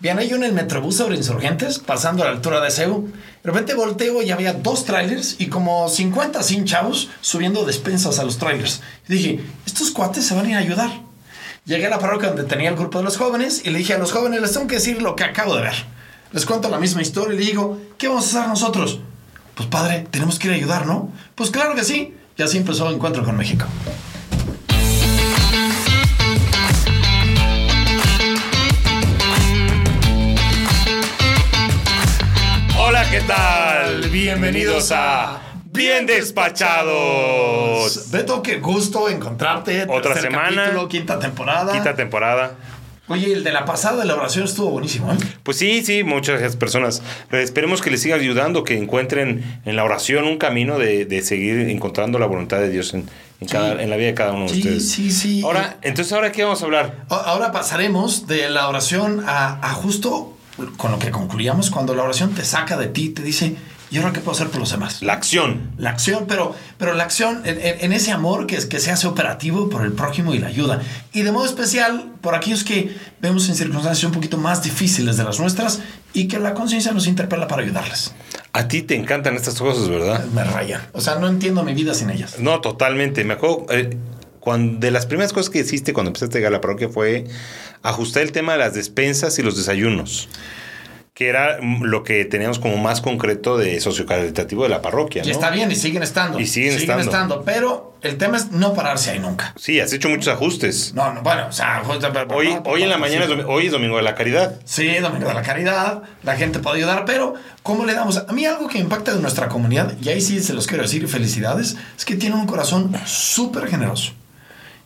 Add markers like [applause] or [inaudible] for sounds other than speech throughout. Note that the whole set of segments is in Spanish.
Viene yo en el Metrobús sobre Insurgentes, pasando a la altura de CEU. De repente volteo y había dos trailers y como 50 sin chavos subiendo despensas a los trailers. Y dije, estos cuates se van a ir a ayudar. Llegué a la parroquia donde tenía el grupo de los jóvenes y le dije a los jóvenes, les tengo que decir lo que acabo de ver. Les cuento la misma historia y le digo, ¿qué vamos a hacer nosotros? Pues padre, tenemos que ir a ayudar, ¿no? Pues claro que sí. Y así empezó el encuentro con México. ¿Qué tal? Bienvenidos a Bien Despachados. Beto, qué gusto encontrarte. Otra Tercer semana. capítulo, quinta temporada. Quinta temporada. Oye, el de la pasada de la oración estuvo buenísimo, ¿eh? Pues sí, sí, muchas personas. Pero esperemos que les siga ayudando, que encuentren en la oración un camino de, de seguir encontrando la voluntad de Dios en, en cada- en la vida de cada uno de Sí, ustedes. sí, sí. Ahora, entonces, ¿ahora qué vamos a hablar? Ahora pasaremos de la oración a, a justo con lo que concluíamos, cuando la oración te saca de ti, te dice, ¿y ahora qué puedo hacer por los demás? La acción. La acción, pero, pero la acción en ese amor que, es, que se hace operativo por el prójimo y la ayuda. Y de modo especial por aquellos que vemos en circunstancias un poquito más difíciles de las nuestras y que la conciencia nos interpela para ayudarles. A ti te encantan estas cosas, ¿verdad? Me rayan. O sea, no entiendo mi vida sin ellas. No, totalmente. Me acuerdo, eh, cuando, de las primeras cosas que hiciste cuando empezaste a llegar a la parroquia fue ajustar el tema de las despensas y los desayunos, que era lo que teníamos como más concreto de sociocaritativo de la parroquia. Y está bien, y siguen estando. Y siguen estando. Pero el tema es no pararse ahí nunca. Sí, has hecho muchos ajustes. No, no, bueno, o sea, justo- Hoy, no, hoy en la no, mañana, es hoy es Domingo de la Caridad. Sí, Domingo de la Caridad, la gente puede ayudar, pero ¿cómo le damos? A mí algo que impacta de nuestra comunidad, y ahí sí se los quiero decir, felicidades, es que tienen un corazón súper generoso.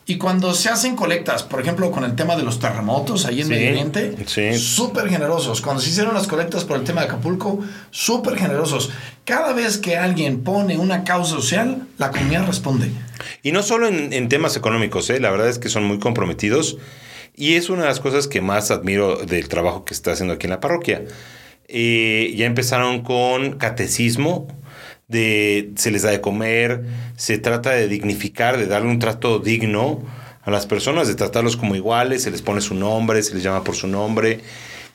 Y cuando se hacen colectas, por ejemplo, con el tema de los terremotos ahí en Sí, Medio Oriente, sí. súper generosos. Cuando se hicieron las colectas por el tema de Acapulco, súper generosos. Cada vez que alguien pone una causa social, la comunidad responde. Y no solo en, en temas económicos, ¿eh? la verdad es que son muy comprometidos. Y es una de las cosas que más admiro del trabajo que está haciendo aquí en la parroquia. Eh, ya empezaron con catecismo, de se les da de comer, se trata de dignificar, de darle un trato digno a las personas, de tratarlos como iguales, se les pone su nombre, se les llama por su nombre.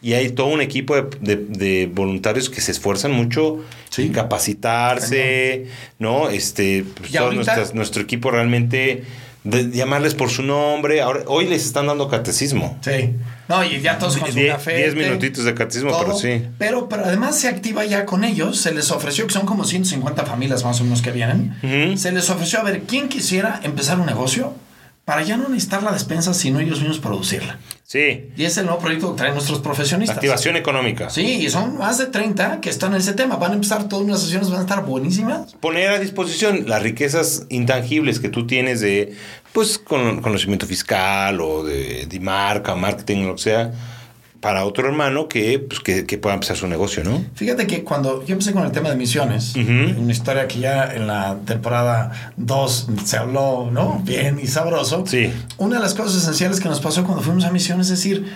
Y hay todo un equipo de, de- de voluntarios que se esfuerzan mucho Sí. en capacitarse, ¿no? Este, pues, todo nuestras- nuestro equipo realmente de llamarles por su nombre. Ahora, hoy les están dando catecismo. Sí. No, y ya todos con su Die- café. diez minutitos de catecismo, todo. pero sí. Pero, pero además se activa ya con ellos. Se les ofreció, que son como 150 familias más o menos que vienen. Se les ofreció a ver quién quisiera empezar un negocio para ya no necesitar la despensa, sino ellos mismos producirla. Sí. Y es el nuevo proyecto que traen nuestros profesionistas. Activación económica. Sí, y son más de 30 que están en ese tema. Van a empezar todas unas sesiones, van a estar buenísimas. Poner a disposición las riquezas intangibles que tú tienes de, pues, con, conocimiento fiscal o de, de marca, marketing, lo que sea, para otro hermano que, pues, que, que pueda empezar su negocio, ¿no? Fíjate que cuando yo empecé con el tema de misiones, Ujú. una historia que ya en la temporada 2 se habló, ¿no? Bien y sabroso. Sí. Una de las cosas esenciales que nos pasó cuando fuimos a misiones es decir,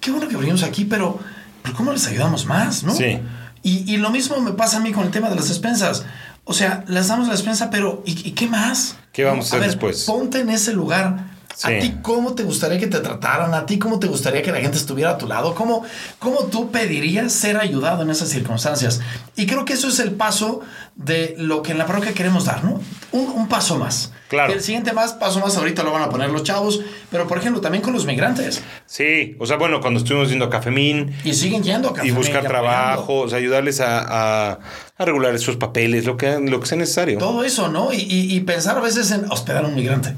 qué bueno que venimos aquí, pero, pero ¿cómo les ayudamos más, no? Sí. Y, y lo mismo me pasa a mí con el tema de las despensas. O sea, les damos la despensa, pero ¿y, y qué más? ¿Qué vamos a hacer ver, después? Ponte en ese lugar. Sí. ¿A ti cómo te gustaría que te trataran? ¿A ti cómo te gustaría que la gente estuviera a tu lado? ¿Cómo, ¿Cómo tú pedirías ser ayudado en esas circunstancias? Y creo que eso es el paso de lo que en la parroquia queremos dar, ¿no? Un, un paso más. Claro. El siguiente más, paso más, ahorita lo van a poner los chavos, pero por ejemplo también con los migrantes. Sí. O sea, bueno, cuando estuvimos yendo a Cafemín, Y siguen yendo a Café y buscar trabajo, o sea, ayudarles a, a, a regular sus papeles, lo que, lo que sea necesario. Todo eso, ¿no? Y, y- y pensar a veces en hospedar a un migrante.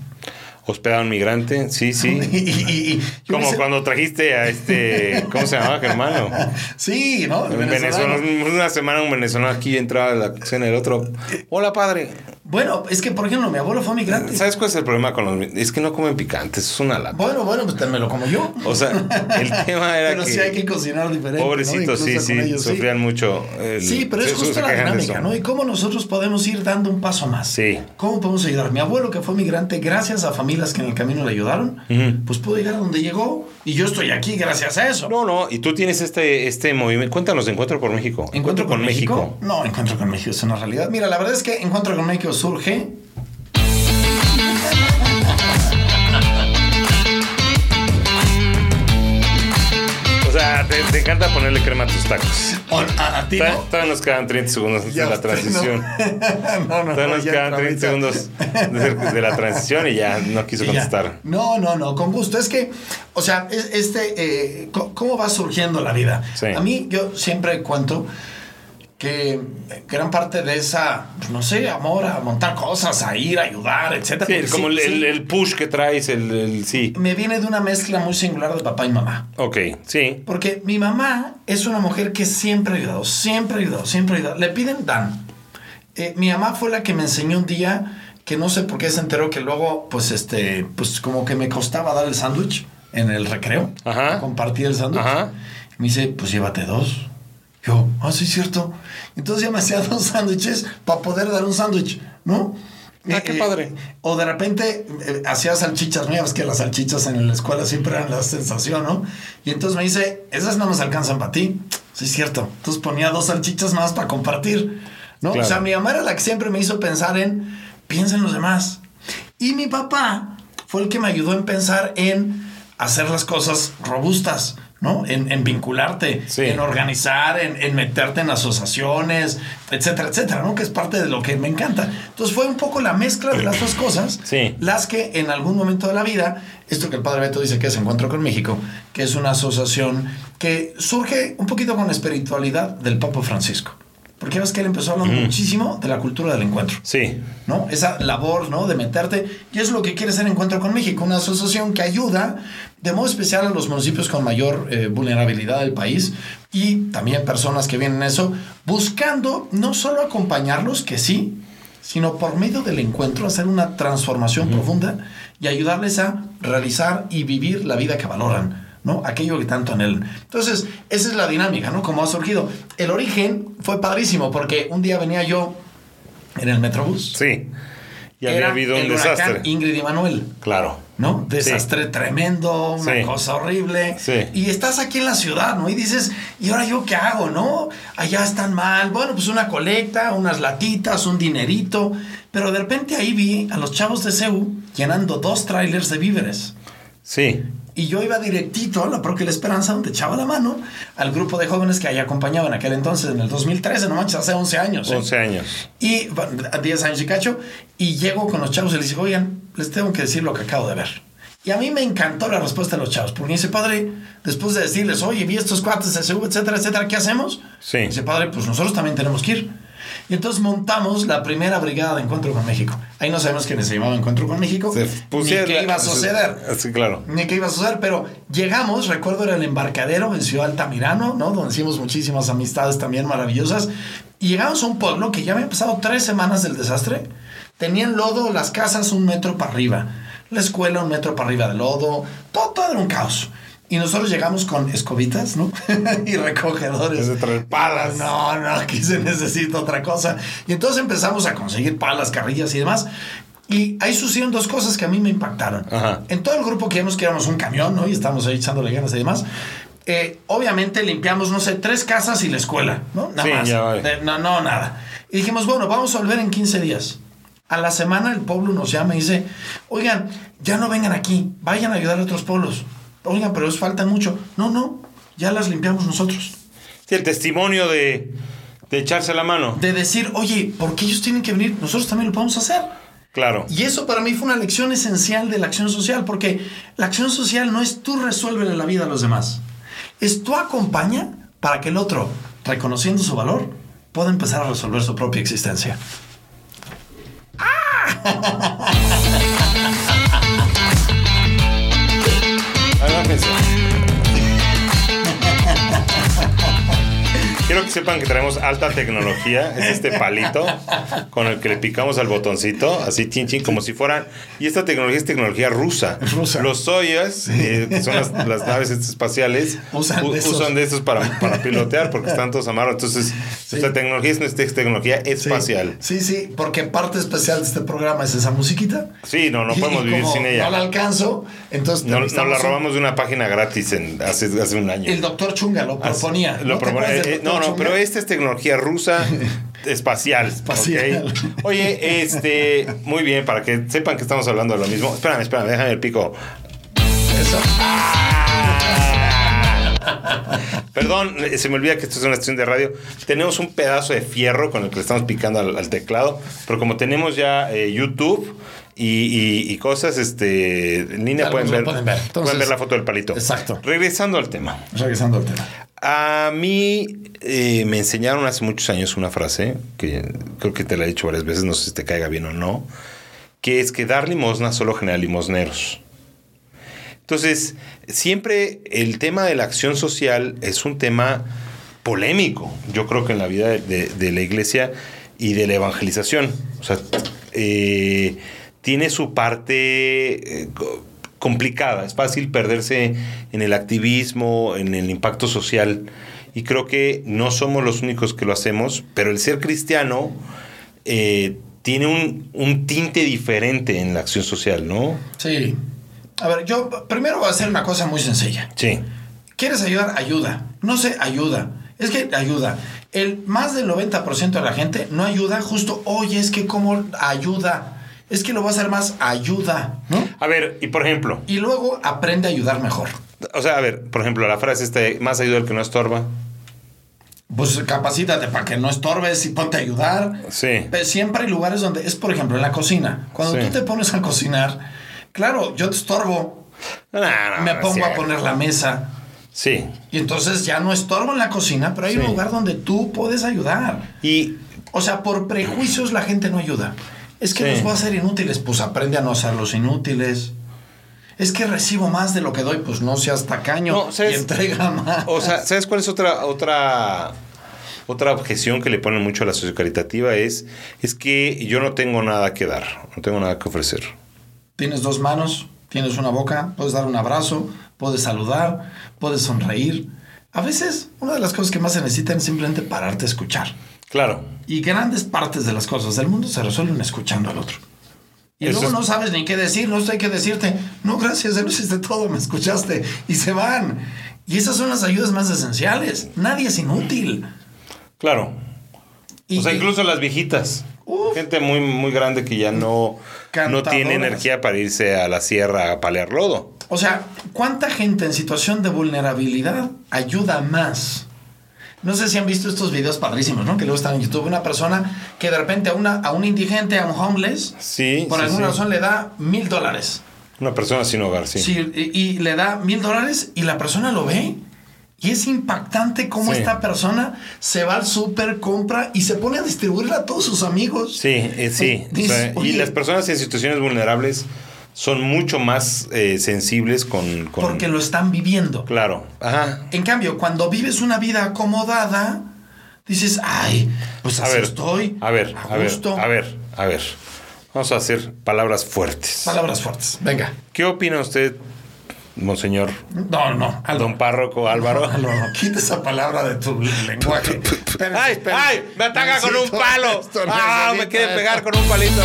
Hospedar a un migrante, sí, sí. [laughs] y- y- y- yo Como hice- cuando trajiste a este, ¿cómo se llamaba, hermano? [laughs] Sí, ¿no? El venezolano. venezolano, una semana un venezolano aquí entraba a la cena el otro. Hola, padre. Bueno, es que, por ejemplo, mi abuelo fue migrante. ¿Sabes cuál es el problema con los Es que no comen picantes, es una lata. Bueno, bueno, pues me lo como yo. O sea, el [laughs] tema era Pero que, sí hay que cocinar diferente. ¿no? pobrecitos, sí, sí, ellos, sí. sufrían mucho. el- Sí, pero es justo la dinámica. ¿no? Y cómo nosotros podemos ir dando un paso más. Sí. ¿Cómo podemos ayudar? Mi abuelo, que fue migrante, gracias a familias que en el camino le ayudaron, pues pudo llegar a donde llegó y yo estoy aquí gracias a eso. No, no, y tú tienes este, este movimiento. Cuéntanos Encuentro por México. ¿Encuentro con México? No, Encuentro con México es una realidad. Mira, la verdad es que Encuentro con México surge. O sea, te, te encanta ponerle crema a tus tacos. A, a ti Todavía no. todavía nos quedan 30 segundos Ya de la transición. No, [laughs] no, no. Todavía nos quedan 30 entra ahorita. segundos de, de la transición y ya no [laughs] quiso contestar. No, no, no, con gusto. Es que, o sea, es- este, eh, ¿cómo va surgiendo la vida? Sí. A mí, yo siempre cuento que gran parte de esa, pues, no sé, amor a montar cosas, a ir, a ayudar, etcétera. Sí, como sí, el, sí, el push que traes, el, el- sí. me viene de una mezcla muy singular de papá y mamá. Ok, sí. Porque mi mamá es una mujer que siempre ha ayudado, siempre ha ayudado, siempre ha ayudado. Le piden dan. Eh, mi mamá fue la que me enseñó un día que no sé por qué se enteró que luego, pues, este, pues como que me costaba dar el sándwich en el recreo. Ajá. Compartir el sándwich. Ajá. Me dice, pues llévate dos. Yo, ah, sí, es cierto. Entonces ya me hacía [laughs] dos sándwiches para poder dar un sándwich, ¿no? Ah, qué padre. O de repente eh, hacía salchichas, ves que las salchichas en la escuela siempre eran la sensación, ¿no? Y entonces me dice, esas no nos alcanzan para ti. Sí, es cierto. Entonces ponía dos salchichas más para compartir, ¿no? Claro. O sea, mi mamá era la que siempre me hizo pensar en, piensa en los demás. Y mi papá fue el que me ayudó en pensar en hacer las cosas robustas, ¿no? En, en vincularte, Sí. en organizar, en, en meterte en asociaciones, etcétera, etcétera, ¿no? Que es parte de lo que me encanta. Entonces fue un poco la mezcla de las dos cosas, Sí. las que en algún momento de la vida, esto que el padre Beto dice que es Encuentro con México, que es una asociación que surge un poquito con la espiritualidad del Papa Francisco. Porque ves que él empezó hablando muchísimo de la cultura del encuentro. Sí. ¿no? Esa labor, ¿no? De meterte. Y es lo que quiere ser Encuentro con México, una asociación que ayuda de modo especial a los municipios con mayor eh, vulnerabilidad del país y también personas que vienen a eso, buscando no solo acompañarlos, que sí, sino por medio del encuentro hacer una transformación profunda y ayudarles a realizar y vivir la vida que valoran. ¿No? Aquello que tanto anhelan. Entonces, esa es la dinámica, ¿no? Como ha surgido. El origen fue padrísimo porque un día venía yo en el Metrobús. Sí. Y había habido un el desastre. Ingrid y Manuel, Claro. ¿no? Desastre tremendo, una Sí. cosa horrible. Sí. Y estás aquí en la ciudad, ¿no? Y dices, ¿y ahora yo qué hago, no? Allá están mal. Bueno, pues una colecta, unas latitas, un dinerito. Pero de repente ahí vi a los chavos de CEU llenando dos trailers de víveres. Sí. Y yo iba directito a la Parroquia de la Esperanza, donde echaba la mano al grupo de jóvenes que ahí acompañaba en aquel entonces, en el 2013, no manches, hace 11 años. ¿eh? 11 años. Y bueno, a 10 años y cacho. Y llego con los chavos y les digo, oigan, les tengo que decir lo que acabo de ver. Y a mí me encantó la respuesta de los chavos, porque dice, padre, después de decirles, oye, vi estos cuates de SEU, etcétera, etcétera, ¿qué hacemos? Sí. Dice, padre, pues nosotros también tenemos que ir. Y entonces montamos la primera brigada de Encuentro con México. Ahí no sabemos quién se llamaba Encuentro con México, Se ni pusieron- qué iba a suceder Sí, claro. ni qué iba a suceder, pero llegamos, recuerdo era el embarcadero en Ciudad Altamirano, ¿no? Donde hicimos muchísimas amistades también maravillosas. Y llegamos a un pueblo que ya había pasado tres semanas del desastre. Tenían lodo las casas un metro para arriba, la escuela un metro para arriba de lodo, todo, todo era un caos. Y nosotros llegamos con escobitas, ¿no? [laughs] y recogedores. Es traer palas. No, no, aquí se necesita otra cosa. Y entonces empezamos a conseguir palas, carrillas y demás. Y ahí sucedieron dos cosas que a mí me impactaron. Ajá. En todo el grupo que íbamos, que éramos un camión, ¿no? Y estábamos ahí echándole ganas y demás. eh, obviamente limpiamos, no sé, tres casas y la escuela, ¿no? Nada Sí, más. ya. Eh, no, no, nada. Y dijimos, bueno, vamos a volver en 15 días. A la semana el pueblo nos llama y dice, oigan, ya no vengan aquí, vayan a ayudar a otros pueblos. Oigan, pero os falta mucho. No, no, ya las limpiamos nosotros. Sí, el testimonio de, de echarse la mano. De decir, oye, ¿por qué ellos tienen que venir? Nosotros también lo podemos hacer. Claro. Y eso para mí fue una lección esencial de la acción social, porque la acción social no es tú resuelve la vida a los demás, es tú acompaña para que el otro, reconociendo su valor, pueda empezar a resolver su propia existencia. Agárrense. [laughs] sepan que traemos alta tecnología. Es este palito con el que le picamos al botoncito, así chin chin, como si fueran. Y esta tecnología es tecnología rusa. Rusa. Los Soyuz, eh, que son las, las naves espaciales, Usan de esos. usan de estos para, para pilotear porque están todos amarrados. Entonces, esta tecnología es nuestra tecnología espacial. Sí, sí, porque parte especial de este programa es esa musiquita. Sí, no, no Y podemos vivir sin ella. No la alcanzo, entonces No, nos la robamos de una página gratis en, hace, hace un año. El doctor Chunga lo proponía. Lo del eh, no, doctor no, pero Chunga? esta es tecnología rusa [laughs] espacial. Espacial. [laughs] Oye, este, muy bien, para que sepan que estamos hablando de lo mismo. Espérame, espérame, déjame el pico. Eso. [laughs] Perdón, se me olvida que esto es una estación de radio. Tenemos un pedazo de fierro con el que le estamos picando al, al teclado, pero como tenemos ya eh, YouTube y, y- y cosas este, en línea, pueden ver, pueden ver. pueden ver la foto del palito. Exacto. Regresando al tema. Regresando al tema. A mí eh, me enseñaron hace muchos años una frase, que creo que te la he dicho varias veces, no sé si te caiga bien o no, que es que dar limosna solo genera limosneros. Entonces, siempre el tema de la acción social es un tema polémico, yo creo que en la vida de, la iglesia y de la evangelización. O sea, eh, tiene su parte eh, complicada, es fácil perderse en el activismo, en el impacto social. Y creo que no somos los únicos que lo hacemos, pero el ser cristiano eh, tiene un, un tinte diferente en la acción social, ¿no? Sí. A ver, yo primero voy a hacer una cosa muy sencilla. Sí. ¿Quieres ayudar? Ayuda. No sé, ayuda. Es que ayuda. El más del 90% de la gente no ayuda justo, oye, es que como ayuda. Es que lo va a hacer más ayuda, ¿no? A ver, y por ejemplo, Y luego aprende a ayudar mejor. o sea, a ver, por ejemplo, la frase esta, más ayuda el que no estorba. Pues capacítate para que no estorbes y ponte a ayudar. Sí. Pero siempre hay lugares donde es, por ejemplo, en la cocina. Cuando Sí. tú te pones a cocinar, claro, yo te estorbo, No, no, me pongo a poner la mesa. Sí. Y entonces ya no estorbo en la cocina, pero hay un lugar donde tú puedes ayudar. Y O sea, por prejuicios la gente no ayuda. Es que Sí. los voy a hacer inútiles, pues aprende a no hacerlos inútiles. Es que recibo más de lo que doy, pues no seas tacaño No, ¿sabes? y entrega más. O sea, ¿sabes cuál es otra, otra, otra objeción que le ponen mucho a la sociocaritativa? Es, es que yo no tengo nada que dar, no tengo nada que ofrecer. Tienes dos manos, tienes una boca, puedes dar un abrazo, puedes saludar, puedes sonreír. A veces, una de las cosas que más se necesitan es simplemente pararte a escuchar. Claro. Y grandes partes de las cosas del mundo se resuelven escuchando al otro. Y Eso luego no sabes ni qué decir, no sé qué decirte. No, gracias, ya lo hiciste todo, me escuchaste. Y se van. Y esas son las ayudas más esenciales. Nadie es inútil. Claro. Y, o sea, incluso las viejitas. Uf. Gente muy, muy grande que ya no, no tiene energía para irse a la sierra a palear lodo. O sea, ¿cuánta gente en situación de vulnerabilidad ayuda más? No sé si han visto estos videos padrísimos, ¿no? Que luego están en YouTube. Una persona que de repente a, una, a un indigente, a un homeless, Sí. por sí, alguna sí. razón le da mil dólares. Una persona sin hogar, sí. Sí, y, y le da mil dólares y la persona lo ve. Y es impactante cómo Sí. esta persona se va al súper, compra y se pone a distribuirla a todos sus amigos. Sí, eh, sí. O sea, y las personas en situaciones vulnerables son mucho más eh, sensibles con, con- Porque lo están viviendo. Claro. Ajá. En cambio, cuando vives una vida acomodada, dices, ay, pues A así ver, estoy. a ver, a ver, gusto. a ver, a ver. Vamos a hacer palabras fuertes. Palabras fuertes. Venga. ¿Qué opina usted, monseñor No, no. Álvaro. don párroco Álvaro? Álvaro, quita esa palabra de tu lenguaje. Espérense, [laughs] ¡Ay, espérense. ay! ¡Me ataca con un palo! esto, ¡Ah! Me quiere pegar con un palito.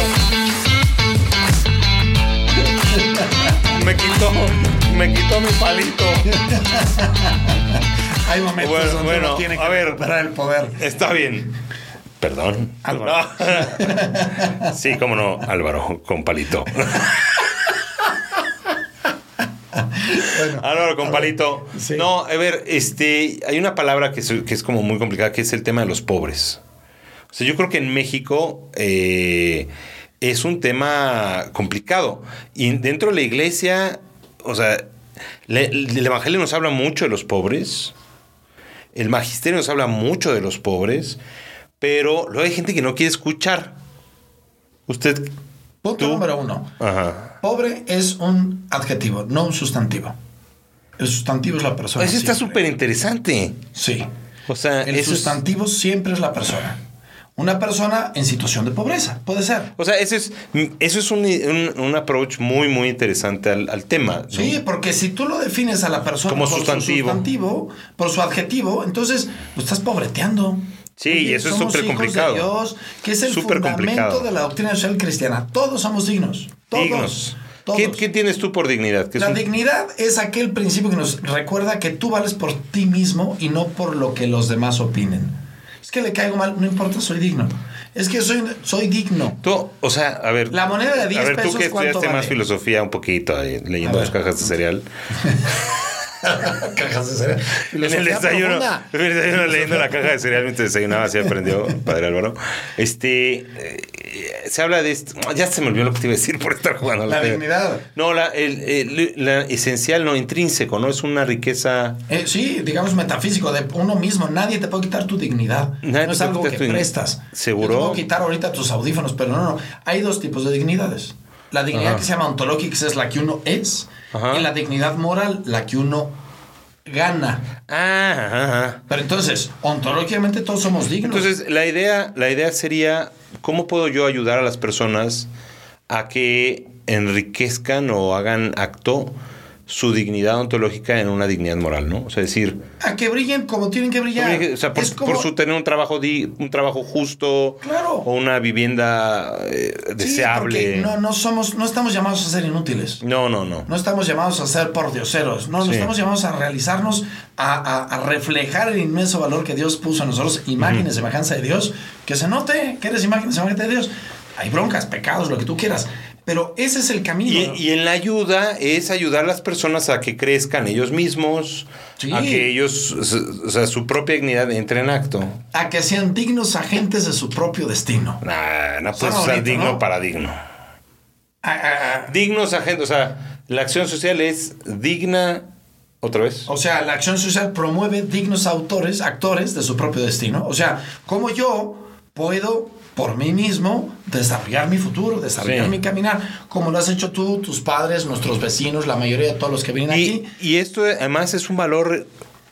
Me quitó, me quitó mi palito. [laughs] Hay momentos Bueno, donde bueno, uno tiene que a ver. recuperar el poder. Está bien. Perdón. Álvaro. No. [laughs] Sí, cómo no, Álvaro, con palito. Álvaro con palito. Sí. No, a ver, este, hay una palabra que es, que es como muy complicada, que es el tema de los pobres. O sea, yo creo que en México eh, es un tema complicado. Y dentro de la iglesia, o sea, le- el Evangelio nos habla mucho de los pobres. El magisterio nos habla mucho de los pobres. Pero luego hay gente que no quiere escuchar. Usted. Punto tú- número uno. Ajá. Pobre es un adjetivo, no un sustantivo. El sustantivo es la persona. Eso está súper interesante. Sí. O sea, El es- sustantivo siempre es la persona. Una persona en situación de pobreza, puede ser. o sea, eso es, eso es un, un- un approach muy, muy interesante al, al tema. ¿no? Sí, porque si tú lo defines a la persona Como por sustantivo. su sustantivo, por su adjetivo, entonces lo estás pobreteando. Sí, y eso es súper complicado. de Dios, que es el fundamento complicado. de la doctrina social cristiana. Todos somos dignos. Todos. Dignos. ¿Qué, qué tienes tú por dignidad? ¿Qué es La un- dignidad es aquel principio que nos recuerda que tú vales por ti mismo y no por lo que los demás opinen. Es que le caigo mal, no importa, soy digno. Es que soy, soy digno. Tú, o sea, a ver. La moneda de 10 A ver, tú pesos, que ¿cuánto estudiaste más vale? filosofía un poquito, ahí, leyendo las cajas de cereal. [laughs] [laughs] Cajas de cereal. En el desayuno, en el desayuno leyendo la caja de cereal mientras desayunaba, así aprendió Padre Álvaro. Este, eh, se habla de esto, ya se me olvidó lo que te iba a decir por estar jugando. La Pero- dignidad. No, la, el, el- la esencial, no intrínseco, ¿no? Es una riqueza... Eh, sí, digamos metafísico de uno mismo. Nadie te puede quitar tu dignidad. Nadie no te es algo que prestas. ¿Seguro? Yo te puedo quitar ahorita tus audífonos, pero no, no. Hay dos tipos de dignidades. La dignidad Ajá. que se llama ontológica, que es la que uno es, Ajá. y la dignidad moral, la que uno gana. Ah, ajá, ajá. Pero entonces, ontológicamente todos somos dignos. Entonces, la idea, la idea sería, ¿cómo puedo yo ayudar a las personas a que enriquezcan o hagan acto su dignidad ontológica en una dignidad moral, ¿no? O sea, decir, a que brillen como tienen que brillar. o sea, por, como, por su tener un trabajo di- un trabajo justo Claro. o una vivienda eh, Sí, deseable. porque no, no somos, no estamos llamados a ser inútiles. no, no, no. No estamos llamados a ser pordioseros, no, no Sí. estamos llamados a realizarnos, a, a- a reflejar el inmenso valor que Dios puso en nosotros, imagen y semejanza de Dios, que se note que eres imagen semejanza de Dios. Hay broncas, pecados, lo que tú quieras, pero ese es el camino. Y, y en la ayuda es ayudar a las personas a que crezcan ellos mismos, Sí. a que ellos, o sea, su propia dignidad entre en acto. A que sean dignos agentes de su propio destino. Nah, no puedes usar bonito, digno ¿no? para digno. A- a- a- Dignos agentes, o sea, la acción social es digna, otra vez. O sea, la acción social promueve dignos autores, actores de su propio destino. O sea, como yo puedo por mí mismo desarrollar mi futuro, desarrollar Sí. mi caminar, como lo has hecho tú, tus padres, nuestros vecinos, la mayoría de todos los que vienen Y, aquí. y esto además es un valor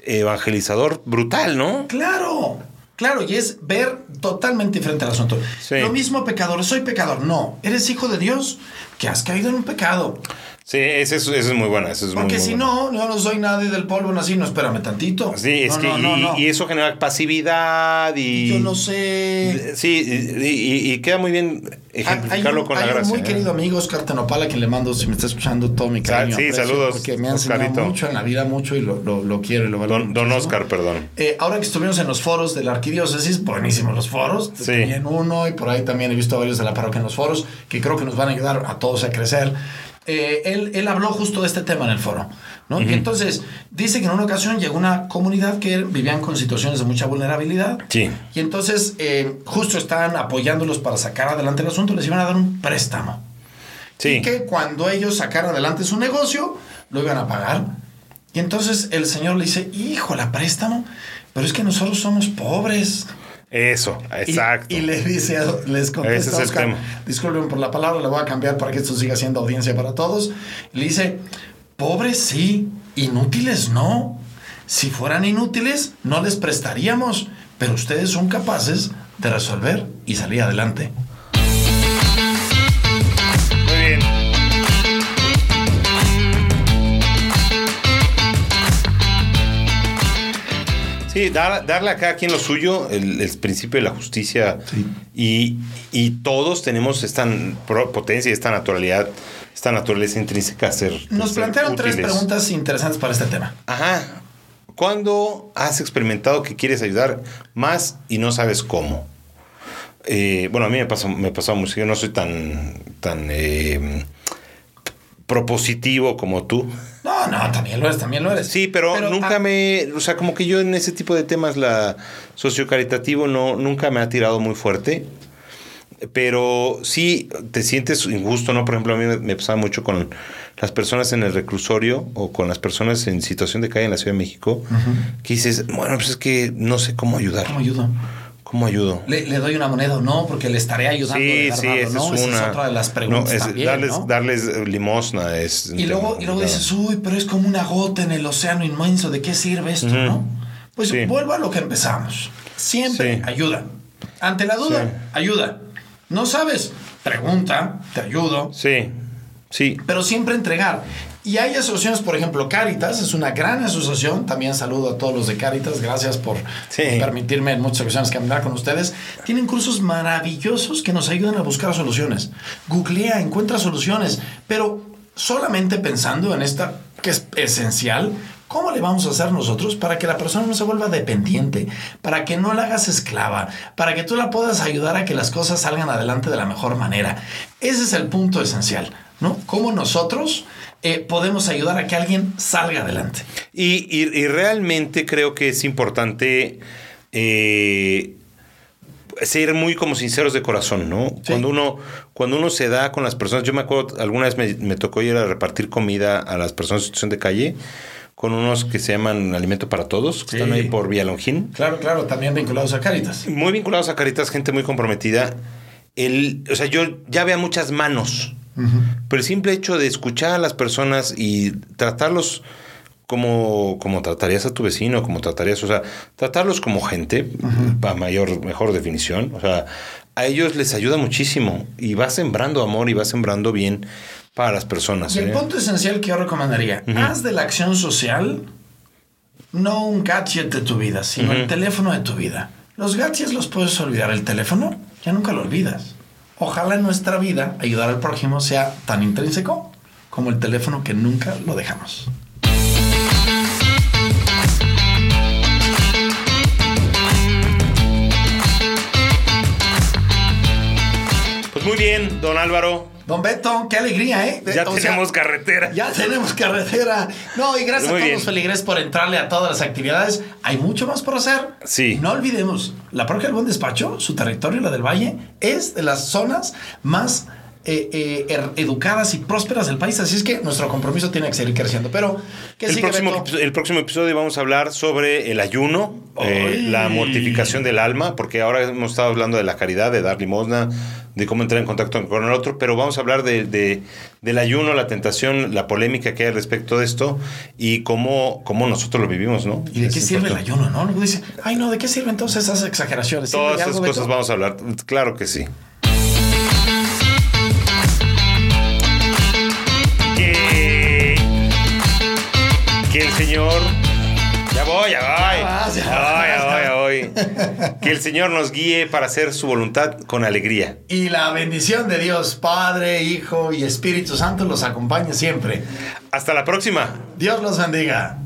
evangelizador brutal, ¿no? Claro, claro, y es ver totalmente diferente al asunto. Sí. Lo mismo pecador, soy pecador. No, eres hijo de Dios que has caído en un pecado. Sí, ese es, ese es muy bueno. Eso es muy, Porque muy si bueno. no, yo no soy nadie del polvo nací, no, espérame tantito. Sí, es No, que no, y, no. y eso genera pasividad y... Yo no sé. Sí, y, y- y queda muy bien Hay- Hay ejemplificarlo un, con la hay un gracia. muy ¿eh? querido amigo, Oscar Tenopala, a quien le mando, si me está escuchando, todo mi cariño. sí, aprecio, saludos, Porque me ha enseñado Oscarito. mucho en la vida, mucho, y lo, lo, lo quiero y lo valoro Don, don. Oscar, perdón. Eh, ahora que estuvimos en los foros de la arquidiócesis, buenísimos los foros. Sí. En uno y por ahí también he visto varios de la parroquia en los foros que creo que nos van a ayudar a todos a crecer. Eh, él, él habló justo de este tema en el foro. ¿no? Y entonces dice que en una ocasión llegó una comunidad que vivían con situaciones de mucha vulnerabilidad. Sí. Y entonces eh, justo estaban apoyándolos para sacar adelante el asunto, les iban a dar un préstamo. Sí. Y que cuando ellos sacaran adelante su negocio, lo iban a pagar. Y entonces el señor le dice, hijo, la préstamo, pero es que nosotros somos pobres. Eso, Y- exacto. Y, le dice, les Ese contesta el Oscar, tema. disculpen por la palabra, le voy a cambiar para que esto siga siendo audiencia para todos. Le dice, pobres sí, inútiles no. Si fueran inútiles, no les prestaríamos, pero ustedes son capaces de resolver y salir adelante. Muy bien. Sí, dar- darle a cada quien lo suyo, el, el principio de la justicia. Y, y todos tenemos esta potencia, esta naturalidad, esta naturaleza intrínseca a ser. Nos ser plantearon tres preguntas interesantes para este tema. Ajá. ¿Cuándo has experimentado que quieres ayudar más y no sabes cómo? Eh, bueno, a mí me pasó, me pasó mucho. Yo no soy tan, tan eh, propositivo como tú. No, no, también lo eres, también lo eres. Sí, pero, nunca ah, me. O sea, como que yo en ese tipo de temas, la sociocaritativo, no, nunca me ha tirado muy fuerte. Pero sí te sientes injusto, ¿no? Por ejemplo, a mí me, me pasaba mucho con las personas en el reclusorio o con las personas en situación de calle en la Ciudad de México, que dices, bueno, pues es que no sé cómo ayudar. ¿Cómo ayudo? ¿Cómo ayudo? ¿Le, le doy una moneda o no? Porque le estaré ayudando. Sí, sí, ¿o esa no? es Esa una. es otra de las preguntas No, es también, darles, ¿no? darles limosna es. Y luego, y luego dices, uy, pero es como una gota en el océano inmenso, ¿de qué sirve esto, no? Pues Sí. vuelvo a lo que empezamos. Siempre Sí. ayuda. Ante la duda, Sí. ayuda. No sabes, pregunta, te ayudo, Sí, sí. pero siempre entregar. Y hay asociaciones, por ejemplo, Caritas es una gran asociación. También saludo a todos los de Caritas. Gracias por Sí. permitirme en muchas ocasiones caminar con ustedes. Tienen cursos maravillosos que nos ayudan a buscar soluciones. Googlea, encuentra soluciones, pero solamente pensando en esta que es esencial. ¿Cómo le vamos a hacer nosotros para que la persona no se vuelva dependiente? Para que no la hagas esclava, para que tú la puedas ayudar a que las cosas salgan adelante de la mejor manera. Ese es el punto esencial, ¿no? Cómo nosotros eh, podemos ayudar a que alguien salga adelante. Y, y- y realmente creo que es importante eh, ser muy como sinceros de corazón, ¿no? Sí. Cuando uno cuando uno se da con las personas, yo me acuerdo, alguna vez me, me tocó ir a repartir comida a las personas en situación de calle con unos que se llaman Alimento para Todos, que Sí. están ahí por Vía Longín. Claro, claro, también vinculados a Caritas. Muy vinculados a Caritas, gente muy comprometida. El, o sea, yo ya veo muchas manos, pero el simple hecho de escuchar a las personas y tratarlos como, como tratarías a tu vecino, como tratarías, o sea, tratarlos como gente, para mayor, mejor definición, o sea, a ellos les ayuda muchísimo y va sembrando amor y va sembrando bien para las personas. Y el ¿eh? punto esencial que yo recomendaría, haz de la acción social no un gadget de tu vida, sino el teléfono de tu vida. Los gadgets los puedes olvidar, el teléfono ya nunca lo olvidas. Ojalá en nuestra vida ayudar al prójimo sea tan intrínseco como el teléfono que nunca lo dejamos. Pues muy bien, don Álvaro, Don Beto, qué alegría, ¿eh? ya O sea, tenemos carretera. Ya tenemos carretera. No, y gracias Muy a todos los feligreses por entrarle a todas las actividades. Hay mucho más por hacer. Sí. No olvidemos, la parroquia del Buen Despacho, su territorio, la del Valle, es de las zonas más eh, eh, er- educadas y prósperas del país. Así es que nuestro compromiso tiene que seguir creciendo. Pero, ¿qué El sigue, próximo, el próximo episodio vamos a hablar sobre el ayuno, eh, la mortificación del alma, porque ahora hemos estado hablando de la caridad, de dar limosna, de cómo entrar en contacto con el otro, pero vamos a hablar de, de- del ayuno, la tentación, la polémica que hay respecto de esto y cómo, cómo nosotros lo vivimos, ¿no? ¿Y de Es qué sirve el ayuno, no? Luego dice, ay, no, ¿de qué sirven todas esas exageraciones? ¿Sirve Todas esas cosas vamos a hablar, claro que sí. Que el Señor... Ya voy, ya voy. vas, ya Ya voy, ya vas. voy, ya voy. Que el Señor nos guíe para hacer su voluntad con alegría. Y la bendición de Dios, Padre, Hijo y Espíritu Santo los acompañe siempre. Hasta la próxima. Dios los bendiga.